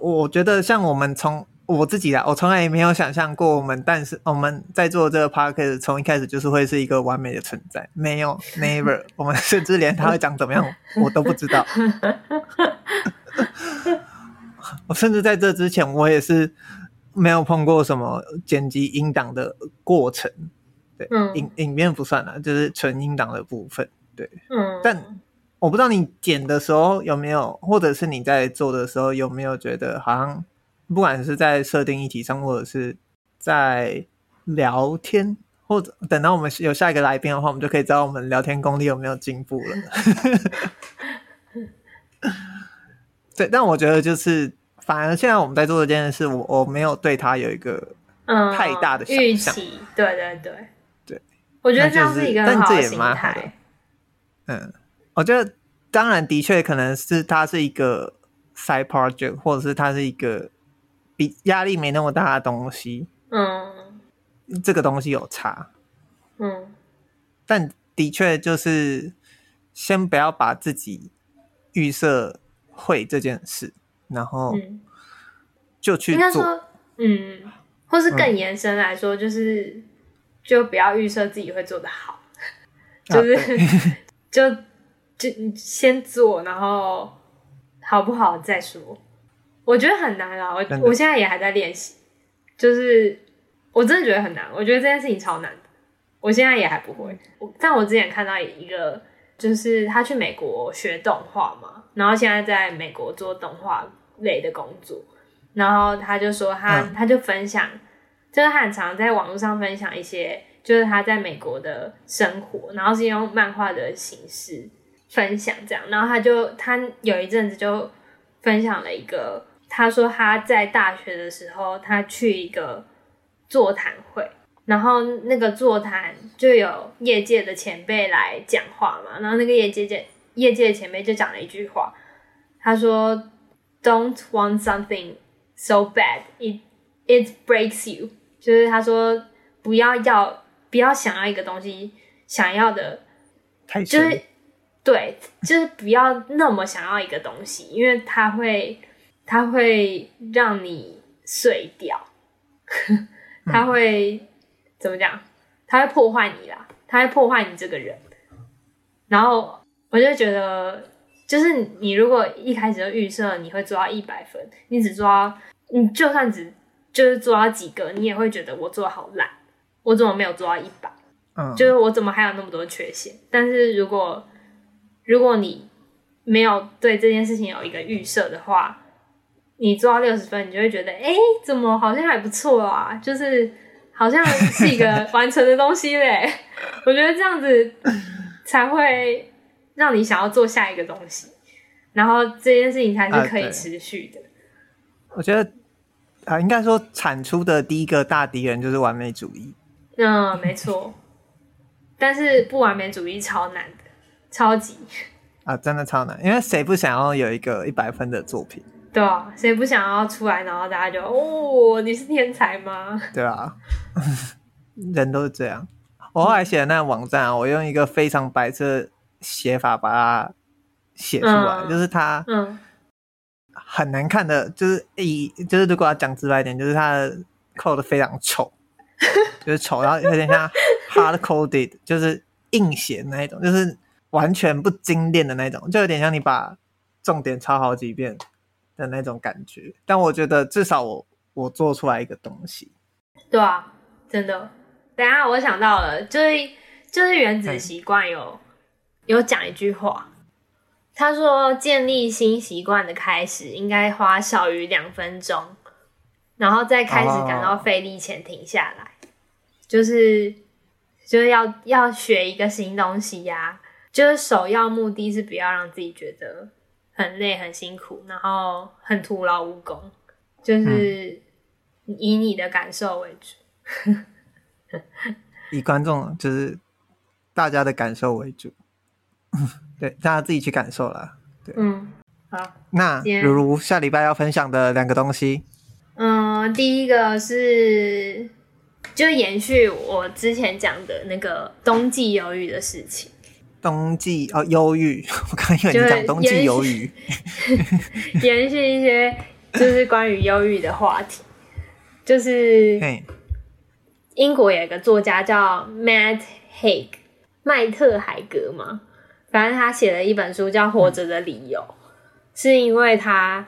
我觉得，像我们从我自己啊，我从来也没有想象过我们，但是我们在做这个 podcast 从一开始就是会是一个完美的存在，没有，never，我们甚至连他会长怎么样，我都不知道。我甚至在这之前，我也是。没有碰过什么剪辑音档的过程，对，嗯、影影片不算了，就是纯音档的部分，对，嗯。但我不知道你剪的时候有没有，或者是你在做的时候有没有觉得，好像不管是在设定议题上，或者是在聊天，或者等到我们有下一个来宾的话，我们就可以知道我们聊天功力有没有进步了。对，但我觉得就是。反而现在我们在做这件事，我我没有对他有一个太大的预期。对对对对，我觉得这样是一个很好的心态。嗯，我觉得当然的确可能是它是一个 side project，或者是它是一个比压力没那么大的东西。嗯，这个东西有差。嗯，但的确就是先不要把自己预设会这件事。然后就去做，应该说，嗯，或是更延伸来说，就是就不要预设自己会做得好，就是 就就先做，然后好不好再说。我觉得很难啊，我我现在也还在练习，就是我真的觉得很难。我觉得这件事情超难的，我现在也还不会。但我之前看到一个，就是他去美国学动画嘛，然后现在在美国做动画。类的工作，然后他就说他、嗯、他就分享，就是他很常在网络上分享一些，就是他在美国的生活，然后是用漫画的形式分享这样，然后他就他有一阵子就分享了一个，他说他在大学的时候，他去一个座谈会，然后那个座谈就有业界的前辈来讲话嘛，然后那个业界界业界的前辈就讲了一句话，他说。Don't want something so bad it it breaks you。就是他说不要要不要想要一个东西，想要的，就是对，就是不要那么想要一个东西，因为它会它会让你碎掉，它会、嗯、怎么讲？它会破坏你啦，它会破坏你这个人。然后我就觉得。就是你如果一开始就预设你会做到一百分，你只做到，你就算只就是做到几个，你也会觉得我做的好烂，我怎么没有做到一百？嗯，就是我怎么还有那么多缺陷？但是如果如果你没有对这件事情有一个预设的话，你做到六十分，你就会觉得，哎、欸，怎么好像还不错啊？就是好像是一个 完成的东西嘞。我觉得这样子才会。让你想要做下一个东西，然后这件事情才是可以持续的。啊、我觉得啊，应该说产出的第一个大敌人就是完美主义。嗯，没错。但是不完美主义超难的，超级啊，真的超难。因为谁不想要有一个一百分的作品？对啊，谁不想要出来，然后大家就哦，你是天才吗？对啊，人都是这样。我后来写的那个网站啊，我用一个非常白色。写法把它写出来，嗯、就是它很难看的，就是以就是如果要讲直白一点，就是它的 code 非常丑，就是丑，然后有点像 hard coded，就是硬写那一种，就是完全不精炼的那种，就有点像你把重点抄好几遍的那种感觉。但我觉得至少我我做出来一个东西，对啊，真的。等下我想到了，就是就是原子习惯有。有讲一句话，他说建立新习惯的开始应该花少于两分钟，然后再开始感到费力前停下来，哦、就是就是要要学一个新东西呀、啊，就是首要目的是不要让自己觉得很累很辛苦，然后很徒劳无功，就是以你的感受为主。嗯 以观众就是大家的感受为主，对，大家自己去感受啦。对，嗯，好。那如如下礼拜要分享的两个东西，嗯，第一个是就延续我之前讲的那个冬季忧郁的事情。冬季哦，忧郁，我刚以为你讲冬季忧郁，延续一些就是关于忧郁的话题，就是。英国有一个作家叫 Matt Haig，麦特海格嘛，反正他写了一本书叫《活着的理由》，嗯，是因为他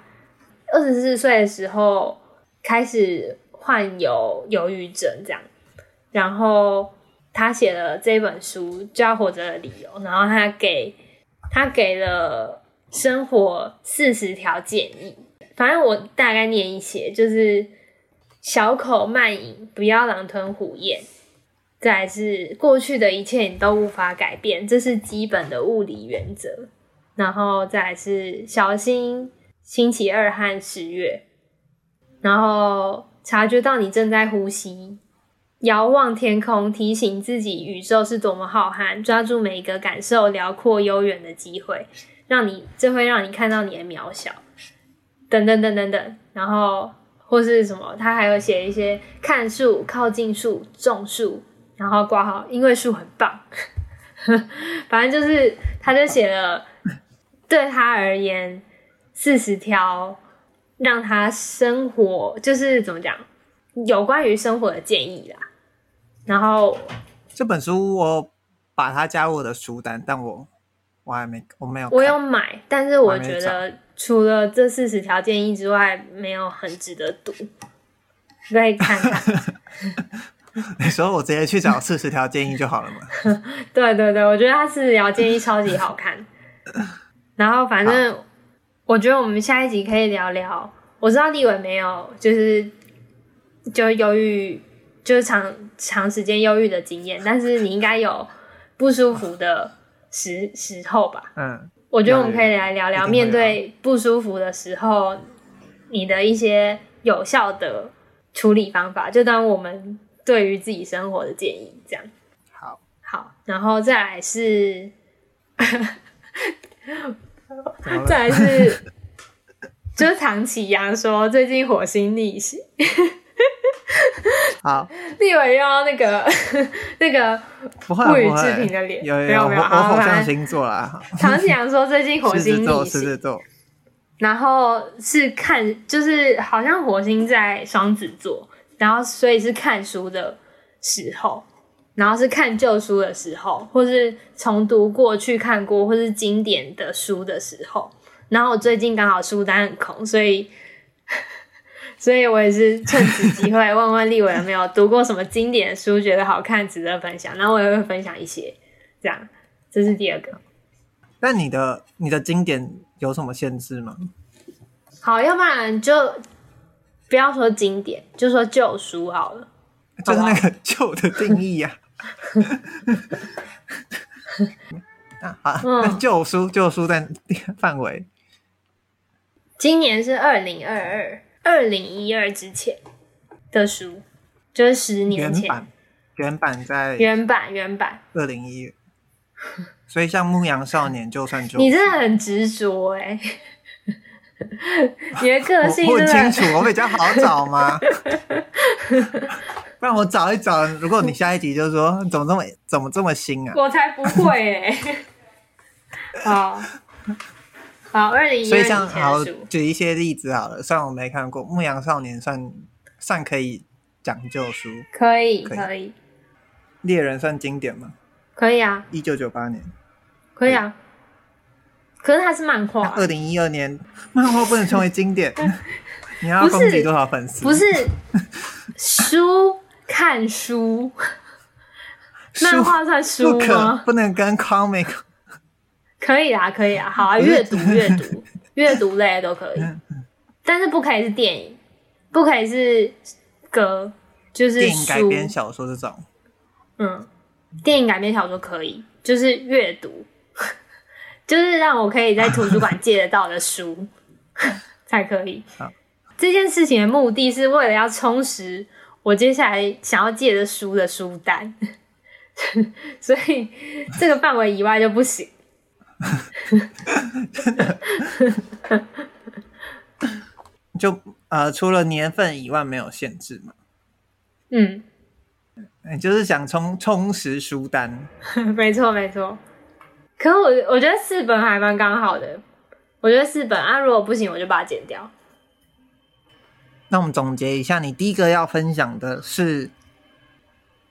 二十四岁的时候开始患有忧郁症，这样，然后他写了这本书就要《活着的理由》，然后他给他给了生活四十条建议，反正我大概念一些，就是。小口慢饮，不要狼吞虎咽。再来是过去的一切你都无法改变，这是基本的物理原则。然后再是小心星期二和十月。然后察觉到你正在呼吸，遥望天空，提醒自己宇宙是多么浩瀚，抓住每一个感受辽阔悠远的机会，让你这会让你看到你的渺小。等等等等等，然后。或是什么，他还有写一些看树、靠近树、种树，然后挂号，因为树很棒。反正就是，他就写了对他而言四十条让他生活就是怎么讲，有关于生活的建议啦。然后这本书我把它加入我的书单，但我我还没我没有我有买，但是我觉得。除了这四十条建议之外，没有很值得读，可以看看。你说我直接去找四十条建议就好了嘛？对对对，我觉得他四十条建议超级好看。然后反正我觉得我们下一集可以聊聊。我知道立伟没有，就是就忧郁，就是长长时间忧郁的经验，但是你应该有不舒服的时时候吧？嗯。我觉得我们可以来聊聊面对不舒服的时候，你的一些有效的处理方法，就当我们对于自己生活的建议，这样。好，好，然后再来是，再来是，就是唐启阳说最近火星逆行。好，立伟又要那个 那个不予置评的脸，有有没有？我火象星座啦。唐启阳说最近火星逆行，狮子座，然后是看，就是好像火星在双子座，然后所以是看书的时候，然后是看旧书的时候，或是重读过去看过或是经典的书的时候，然后我最近刚好书单很空，所以。所以我也是趁此机会问问立伟有没有读过什么经典的书，觉得好看，值得分享。然后我也会分享一些，这样，这是第二个。那你的你的经典有什么限制吗？好，要不然就不要说经典，就说旧书好了。就是那个旧的定义呀、啊。啊好，嗯、旧书旧书在范围。今年是二零二二。二零一二之前的书，就是十年前。原版，原版在原版原版二零一，所以像《牧羊少年》就算就你真的很执着哎，你的个性我，很清楚，我比较好找吗？不然我找一找。如果你下一集就是说怎么这么怎么这么新啊？我才不会哎、欸。好。好，二零一二年。所以像好举一些例子好了，虽然我没看过《牧羊少年》算，算算可以讲旧书，可以可以。猎人算经典吗？可以啊，一九九八年，可以啊。可是它是漫画，二零一二年漫画不能成为经典，你要攻击多少粉丝？不是 书，看书，漫画算书吗？不，不能跟 comic。可以啊，可以啊，好啊，阅读阅读 阅读类的都可以，但是不可以是电影，不可以是歌，就是电影改编小说这种。嗯，电影改编小说可以，就是阅读，就是让我可以在图书馆借得到的书 才可以。这件事情的目的是为了要充实我接下来想要借的书的书单，所以这个范围以外就不行。就呃，除了年份以外没有限制嘛？嗯，就是想充充实书单。没错没错。可我我觉得四本还蛮刚好的。我觉得四本啊，如果不行，我就把它剪掉。那我们总结一下，你第一个要分享的是，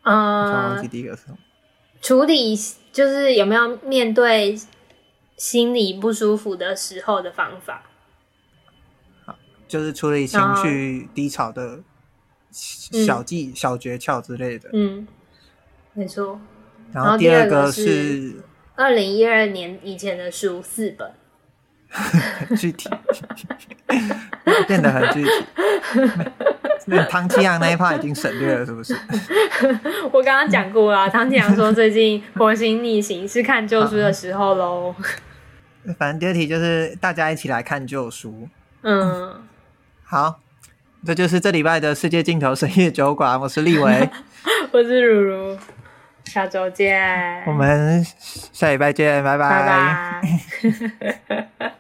嗯，第一个是什么？处理就是有没有面对心里不舒服的时候的方法？好，就是处理情绪低潮的小技、嗯、小诀窍之类的。嗯，没错。然后第二个是二零一二年以前的书四本。很 具体，变得很具体。那汤七阳那一 part 已经省略了，是不是？我刚刚讲过了，唐七阳说最近火星逆行是看旧书的时候喽。反正第二题就是大家一起来看旧书。嗯，好，这就是这礼拜的世界尽头深夜酒馆。我是立维，我是如如，下周见。我们下礼拜见，拜拜。拜拜。